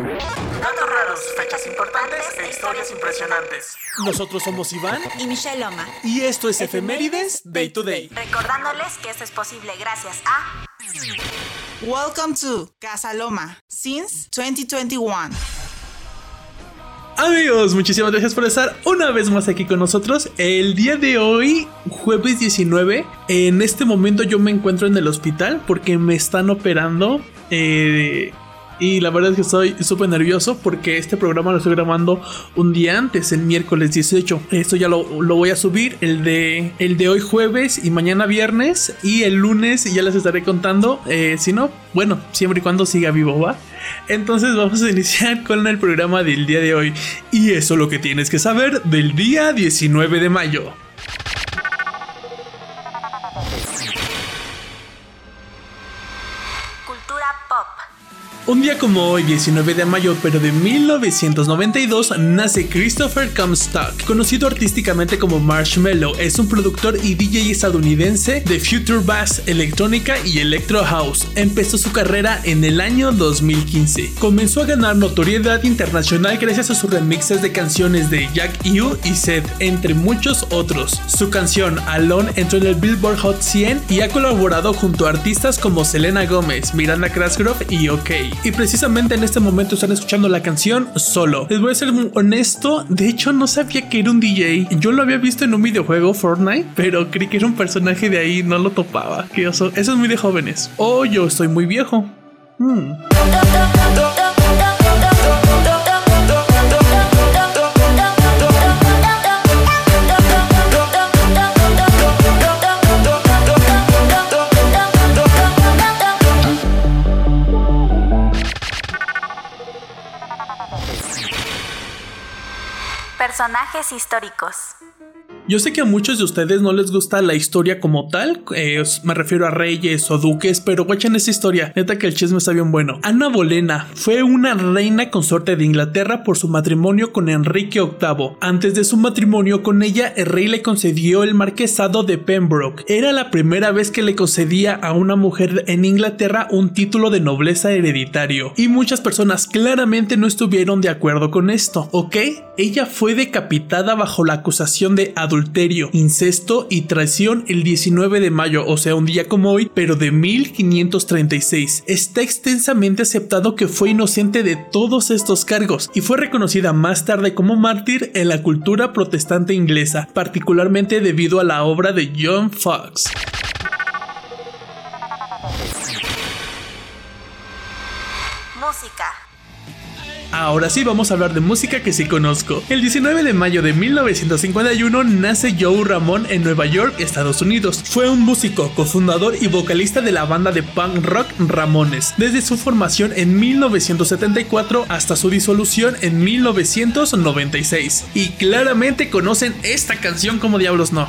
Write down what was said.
Datos raros, fechas importantes e historias impresionantes. Nosotros somos Iván y Michelle Loma. Y esto es Efemérides Day to Day. Recordándoles que esto es posible gracias a. Welcome to Casa Loma since 2021. Amigos, muchísimas gracias por estar una vez más aquí con nosotros. El día de hoy, jueves 19, en este momento yo me encuentro en el hospital porque me están operando. Eh, y la verdad es que estoy súper nervioso porque este programa lo estoy grabando un día antes, el miércoles 18. Esto ya lo, voy a subir, el de, el de hoy jueves y mañana viernes. Y el lunes ya les estaré contando. Eh, si no, bueno, siempre y cuando siga vivo, ¿va? Entonces vamos a iniciar con el programa del día de hoy. Y eso es lo que tienes que saber del día 19 de mayo. Un día como hoy, 19 de mayo, pero de 1992, nace Christopher Comstock, conocido artísticamente como Marshmello. Es un productor y DJ estadounidense de Future Bass, electrónica y electro house. Empezó su carrera en el año 2015. Comenzó a ganar notoriedad internacional gracias a sus remixes de canciones de Jack Yu y Seth, entre muchos otros. Su canción Alone entró en el Billboard Hot 100 y ha colaborado junto a artistas como Selena Gomez, Miranda Cransgrove y OK y precisamente en este momento están escuchando la canción solo. Les voy a ser honesto, de hecho no sabía que era un DJ. Yo lo había visto en un videojuego Fortnite, pero creí que era un personaje de ahí, no lo topaba. Que eso, es muy de jóvenes. O yo estoy muy viejo. Hmm. Personajes históricos. Yo sé que a muchos de ustedes no les gusta la historia como tal, eh, me refiero a reyes o duques, pero guachen esa historia, neta que el chisme está bien bueno. Ana Bolena fue una reina consorte de Inglaterra por su matrimonio con Enrique VIII. Antes de su matrimonio con ella, el rey le concedió el marquesado de Pembroke. Era la primera vez que le concedía a una mujer en Inglaterra un título de nobleza hereditario, y muchas personas claramente no estuvieron de acuerdo con esto, ¿ok? Ella fue decapitada bajo la acusación de adulterio incesto y traición el 19 de mayo, o sea, un día como hoy, pero de 1536. Está extensamente aceptado que fue inocente de todos estos cargos y fue reconocida más tarde como mártir en la cultura protestante inglesa, particularmente debido a la obra de John Fox. Música Ahora sí vamos a hablar de música que sí conozco. El 19 de mayo de 1951 nace Joe Ramón en Nueva York, Estados Unidos. Fue un músico, cofundador y vocalista de la banda de punk rock Ramones, desde su formación en 1974 hasta su disolución en 1996. Y claramente conocen esta canción como diablos no.